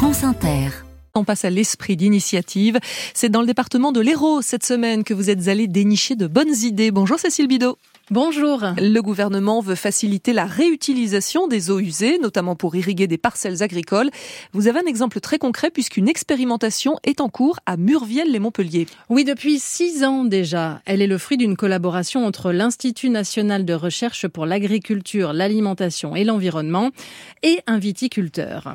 France Inter. On passe à l'esprit d'initiative. C'est dans le département de l'Hérault cette semaine que vous êtes allé dénicher de bonnes idées. Bonjour Cécile Bidot. Bonjour. Le gouvernement veut faciliter la réutilisation des eaux usées, notamment pour irriguer des parcelles agricoles. Vous avez un exemple très concret puisqu'une expérimentation est en cours à Murviel-les-Montpellier. Oui, depuis six ans déjà. Elle est le fruit d'une collaboration entre l'Institut national de recherche pour l'agriculture, l'alimentation et l'environnement et un viticulteur.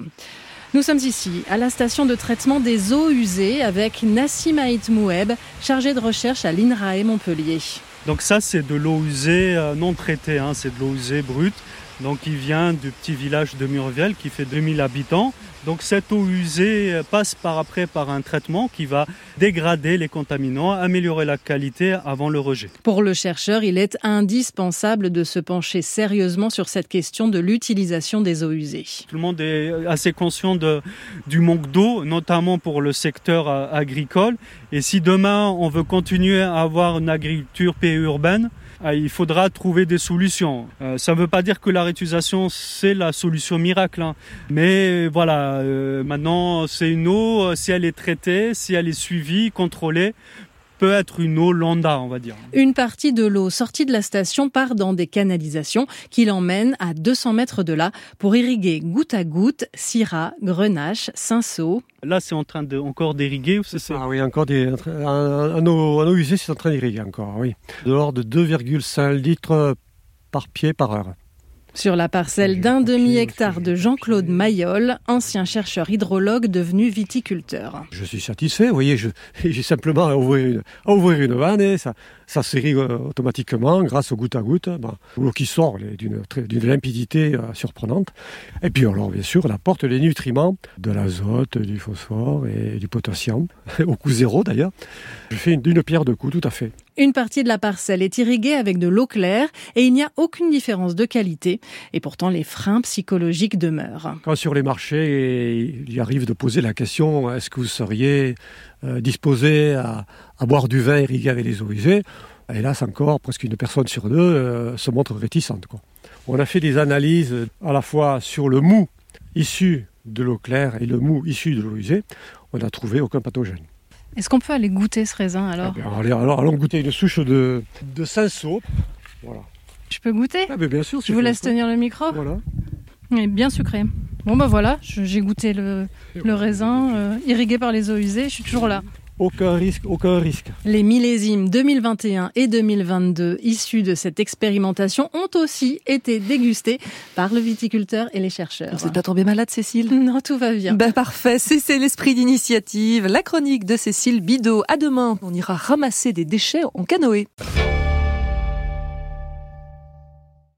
Nous sommes ici, à la station de traitement des eaux usées, avec Nassim Haït Moueb, chargé de recherche à l'INRAE Montpellier. Donc ça, c'est de l'eau usée euh, non traitée, hein, c'est de l'eau usée brute. Donc il vient du petit village de Murviel qui fait 2000 habitants. Donc cette eau usée passe par après par un traitement qui va dégrader les contaminants, améliorer la qualité avant le rejet. Pour le chercheur, il est indispensable de se pencher sérieusement sur cette question de l'utilisation des eaux usées. Tout le monde est assez conscient de, du manque d'eau, notamment pour le secteur euh, agricole. Et si demain on veut continuer à avoir une agriculture urbaine, euh, il faudra trouver des solutions. Euh, ça ne veut pas dire que la réutilisation c'est la solution miracle, hein. mais voilà, euh, maintenant c'est une eau, si elle est traitée, si elle est suivie, contrôlée, peut être une eau lambda, on va dire. Une partie de l'eau sortie de la station part dans des canalisations qui l'emmènent à 200 mètres de là pour irriguer goutte à goutte Syrah, Grenache, Saint-Saul. Là, c'est en train de encore d'irriguer. Ah oui, encore des, un, eau, un eau usée, c'est en train d'irriguer encore, oui. De l'ordre de 2,5 litres par pied par heure sur la parcelle d'un demi-hectare de Jean-Claude Mayol, ancien chercheur hydrologue devenu viticulteur. Je suis satisfait, vous voyez, j'ai simplement à ouvrir une, à ouvrir une vanne et ça, ça s'irrigue euh, automatiquement grâce au goutte à goutte, ben, l'eau qui sort d'une limpidité euh, surprenante. Et puis alors bien sûr, elle apporte les nutriments de l'azote, du phosphore et du potassium, au coût zéro d'ailleurs. Je fais d'une pierre deux coups, tout à fait. Une partie de la parcelle est irriguée avec de l'eau claire et il n'y a aucune différence de qualité. Et pourtant, les freins psychologiques demeurent. Quand sur les marchés, il arrive de poser la question est-ce que vous seriez euh, disposé à, boire du vin irrigué avec les eaux usées? Hélas, encore, presque une personne sur deux euh, se montre réticente. On a fait des analyses à la fois sur le mou issu de l'eau claire et le mou issu de l'eau usée. On n'a trouvé aucun pathogène. Est-ce qu'on peut aller goûter ce raisin alors eh allez, alors, allons goûter une souche de, de Saint-Saul. Voilà. Je peux goûter ah, Bien sûr. Je vous laisse tenir le micro Voilà. est bien sucré. Bon ben voilà, j'ai goûté le, le raisin euh, irrigué par les eaux usées, je suis toujours là. Aucun risque, aucun risque. Les millésimes 2021 et 2022 issus de cette expérimentation ont aussi été dégustés par le viticulteur et les chercheurs. Vous n'êtes pas tombée malade, Cécile? Non, tout va bien. Ben parfait, c'est l'esprit d'initiative. La chronique de Cécile Bidot. À demain, on ira ramasser des déchets en canoë.